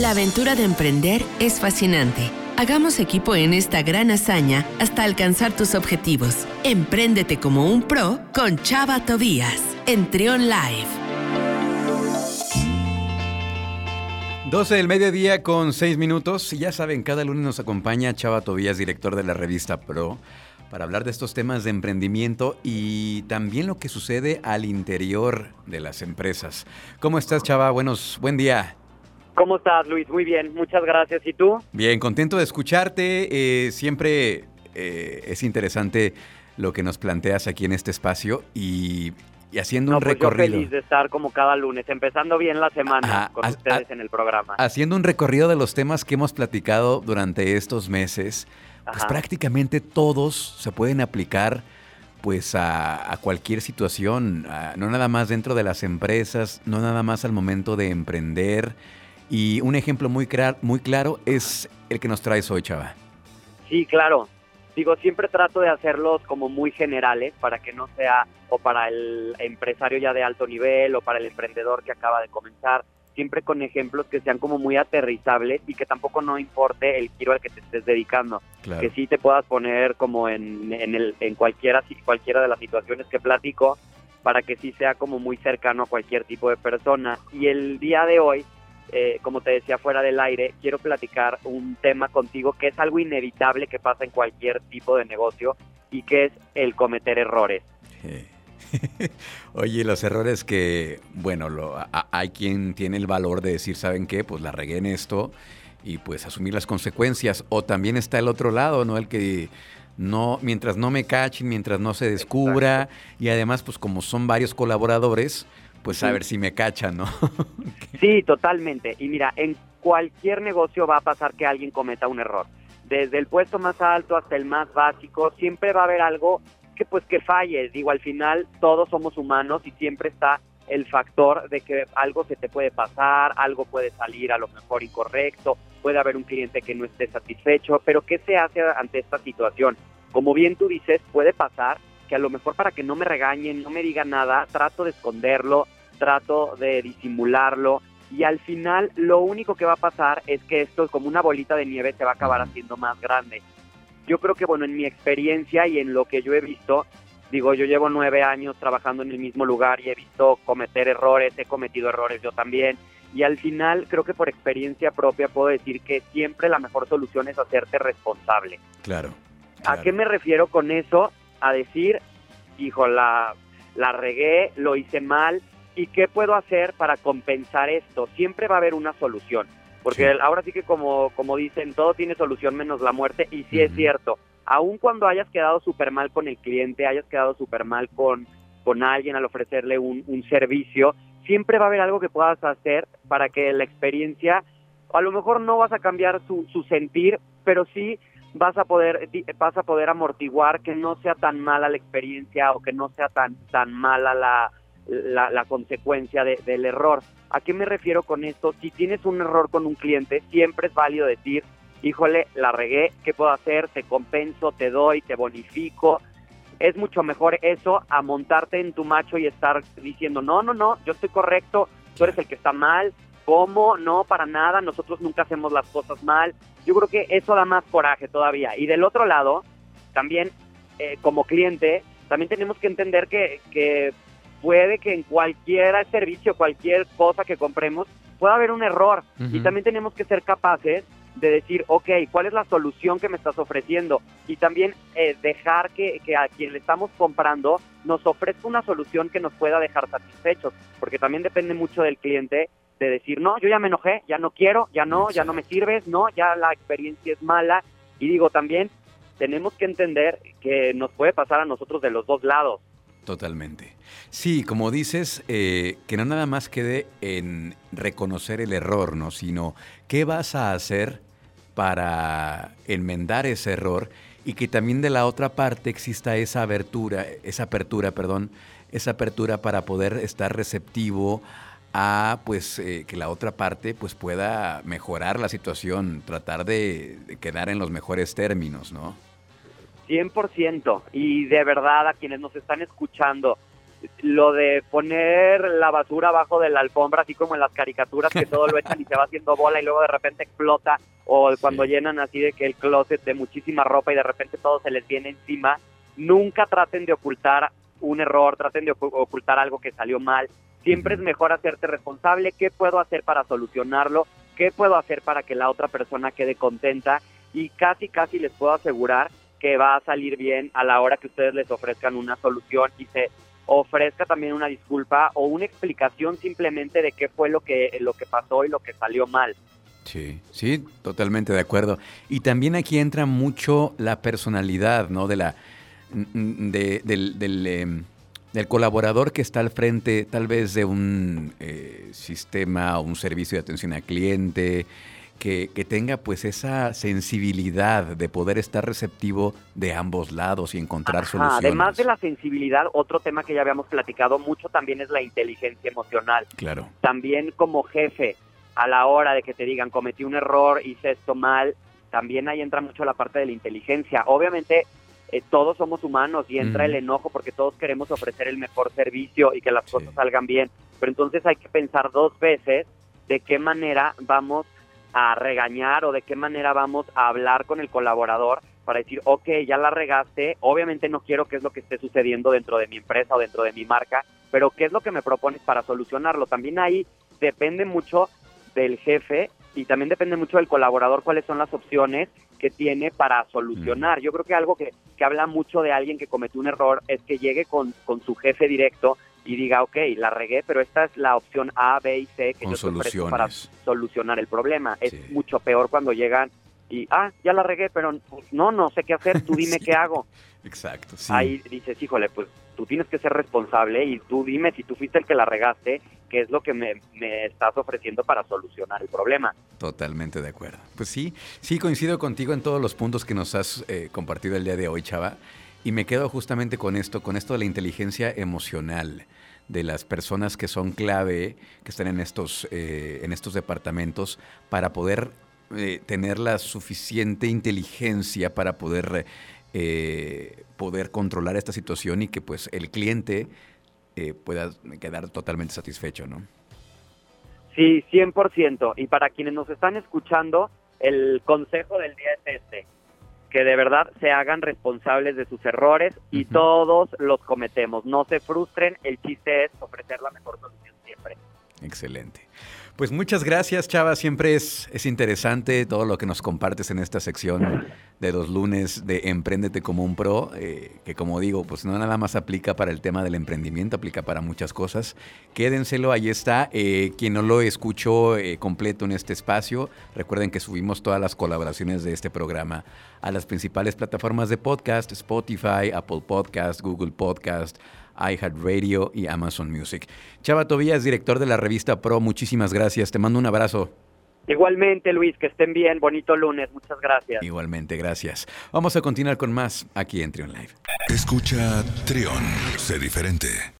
La aventura de emprender es fascinante. Hagamos equipo en esta gran hazaña hasta alcanzar tus objetivos. Empréndete como un pro con Chava Tobías en Trion Live. 12 del mediodía con 6 minutos. Ya saben, cada lunes nos acompaña Chava Tobías, director de la revista Pro, para hablar de estos temas de emprendimiento y también lo que sucede al interior de las empresas. ¿Cómo estás, Chava? Buenos, buen día. ¿Cómo estás, Luis? Muy bien, muchas gracias. ¿Y tú? Bien, contento de escucharte. Eh, siempre eh, es interesante lo que nos planteas aquí en este espacio y, haciendo un pues recorrido. Yo feliz de estar como cada lunes, empezando bien la semana con ustedes en el programa. Haciendo un recorrido de los temas que hemos platicado durante estos meses, pues prácticamente todos se pueden aplicar pues a, cualquier situación, no nada más dentro de las empresas, no nada más al momento de emprender. Y un ejemplo muy, muy claro es el que nos traes hoy, Chava. Sí, claro. Digo, siempre trato de hacerlos como muy generales para que no sea o para el empresario ya de alto nivel o para el emprendedor que acaba de comenzar, siempre con ejemplos que sean como muy aterrizables y que tampoco no importe el giro al que te estés dedicando. Que sí te puedas poner como en, en, el, en cualquiera, cualquiera de las situaciones que platico para que sí sea como muy cercano a cualquier tipo de persona. Y el día de hoy eh, como te decía fuera del aire, quiero platicar un tema contigo que es algo inevitable que pasa en cualquier tipo de negocio y que es el cometer errores. Oye, los errores que, bueno, lo, hay quien tiene el valor de decir, ¿saben qué? Pues la regué en esto y pues asumir las consecuencias. O también está el otro lado, ¿no? El que no, mientras no me cachen, mientras no se descubra y además pues como son varios colaboradores, pues a ver si me cachan, ¿no? sí, totalmente. Y mira, en cualquier negocio va a pasar que alguien cometa un error. Desde el puesto más alto hasta el más básico, siempre va a haber algo que pues que falle. Digo, al final todos somos humanos y siempre está el factor de que algo se te puede pasar, algo puede salir a lo mejor incorrecto, puede haber un cliente que no esté satisfecho, pero ¿qué se hace ante esta situación? Como bien tú dices, puede pasar que a lo mejor para que no me regañen, no me digan nada, trato de esconderlo, trato de disimularlo y al final lo único que va a pasar es que esto como una bolita de nieve se va a acabar haciendo más grande. Yo creo que bueno, en mi experiencia y en lo que yo he visto, digo, yo llevo nueve años trabajando en el mismo lugar y he visto cometer errores, he cometido errores yo también. Y al final creo que por experiencia propia puedo decir que siempre la mejor solución es hacerte responsable. Claro. ¿A qué me refiero con eso? A decir, hijo, la, la regué, lo hice mal, ¿y qué puedo hacer para compensar esto? Siempre va a haber una solución, porque ahora sí que como, como dicen, todo tiene solución menos la muerte, y sí es cierto, aun cuando hayas quedado súper mal con el cliente, hayas quedado súper mal con, con alguien al ofrecerle un, un servicio, siempre va a haber algo que puedas hacer para que la experiencia, a lo mejor no vas a cambiar su, su sentir, pero sí vas a poder vas a poder amortiguar que no sea tan mala la experiencia o que no sea tan tan mala la, la, consecuencia del error. ¿A qué me refiero con esto? Si tienes un error con un cliente, siempre es válido decir, híjole, la regué, ¿qué puedo hacer? Te compenso, te doy, te bonifico. Es mucho mejor eso a montarte en tu macho y estar diciendo, no, no, no, yo estoy correcto, tú eres el que está mal, ¿cómo? No, para nada, nosotros nunca hacemos las cosas mal, yo creo que eso da más coraje todavía. Y del otro lado, también eh, como cliente, también tenemos que entender que, que puede que en cualquier servicio, cualquier cosa que compremos, pueda haber un error. Y también tenemos que ser capaces de decir, ok, ¿cuál es la solución que me estás ofreciendo? Y también eh, dejar que, que, a quien le estamos comprando nos ofrezca una solución que nos pueda dejar satisfechos, porque también depende mucho del cliente de decir, no, yo ya me enojé, ya no quiero, ya no, ya no me sirves, no, ya la experiencia es mala. Y digo, también tenemos que entender que nos puede pasar a nosotros de los dos lados. Totalmente. Sí, como dices, eh, que no nada más quede en reconocer el error, ¿no? Sino qué vas a hacer para enmendar ese error y que también de la otra parte exista esa apertura, esa apertura, perdón, esa apertura para poder estar receptivo a pues eh, que la otra parte pues pueda mejorar la situación, tratar de, quedar en los mejores términos, ¿no? 100%. Y de verdad a quienes nos están escuchando, lo de poner la basura abajo de la alfombra, así como en las caricaturas que todo lo echan y se va haciendo bola y luego de repente explota, o cuando llenan así de que el closet de muchísima ropa y de repente todo se les viene encima, nunca traten de ocultar un error, traten de ocultar algo que salió mal. Siempre es mejor hacerte responsable, qué puedo hacer para solucionarlo, qué puedo hacer para que la otra persona quede contenta y casi, casi les puedo asegurar que va a salir bien a la hora que ustedes les ofrezcan una solución y se ofrezca también una disculpa o una explicación simplemente de qué fue lo que, lo que pasó y lo que salió mal. Sí, sí, totalmente de acuerdo. Y también aquí entra mucho la personalidad, ¿no? De la, de, del, del, em, del, colaborador que está al frente, tal vez de un eh, sistema o un servicio de atención al cliente, que, tenga pues esa sensibilidad de poder estar receptivo de ambos lados y encontrar soluciones. Además de la sensibilidad, otro tema que ya habíamos platicado mucho también es la inteligencia emocional. Claro. También como jefe, a la hora de que te digan cometí un error, hice esto mal, también ahí entra mucho la parte de la inteligencia. Obviamente eh, todos somos humanos y entra el enojo porque todos queremos ofrecer el mejor servicio y que las cosas salgan bien, pero entonces hay que pensar dos veces de qué manera vamos a regañar o de qué manera vamos a hablar con el colaborador para decir, ok, ya la regaste, obviamente no quiero que es lo que esté sucediendo dentro de mi empresa o dentro de mi marca, pero qué es lo que me propones para solucionarlo. También ahí depende mucho del jefe y también depende mucho del colaborador cuáles son las opciones que tiene para solucionar. Yo creo que algo que, que habla mucho de alguien que cometió un error es que llegue con, con su jefe directo y diga, ok, la regué, pero esta es la opción A, B y C que yo te para solucionar el problema. Es mucho peor cuando llegan y, ah, ya la regué, pero pues, no, no sé qué hacer, tú dime qué hago. Exacto, sí. Ahí dices, híjole, pues tú tienes que ser responsable y tú dime si tú fuiste el que la regaste, qué es lo que me, estás ofreciendo para solucionar el problema. Totalmente de acuerdo. Pues sí, sí coincido contigo en todos los puntos que nos has eh, compartido el día de hoy, Chava. Y me quedo justamente con esto, con esto de la inteligencia emocional de las personas que son clave, que están en estos, eh, en estos departamentos, para poder eh, tener la suficiente inteligencia para poder, poder controlar esta situación y que pues el cliente pueda quedar totalmente satisfecho, ¿no? Sí, 100%. Y para quienes nos están escuchando, el consejo del día es este que de verdad se hagan responsables de sus errores y todos los cometemos. No se frustren, el chiste es ofrecer la mejor solución siempre. Excelente. Pues muchas gracias, Chava. Siempre es, es interesante todo lo que nos compartes en esta sección de los lunes de Emprendete como un pro, eh, que como digo, pues no nada más aplica para el tema del emprendimiento, aplica para muchas cosas. Quédenselo, ahí está. Eh, quien no lo escuchó eh, completo en este espacio, recuerden que subimos todas las colaboraciones de este programa a las principales plataformas de podcast, Spotify, Apple Podcast, Google Podcast iHeartRadio y Amazon Music. Chava Tobías, director de la revista Pro, muchísimas gracias. Te mando un abrazo. Igualmente, Luis, que estén bien. Bonito lunes. Muchas gracias. Igualmente, gracias. Vamos a continuar con más aquí en Trion Live. Escucha Trion, sé diferente.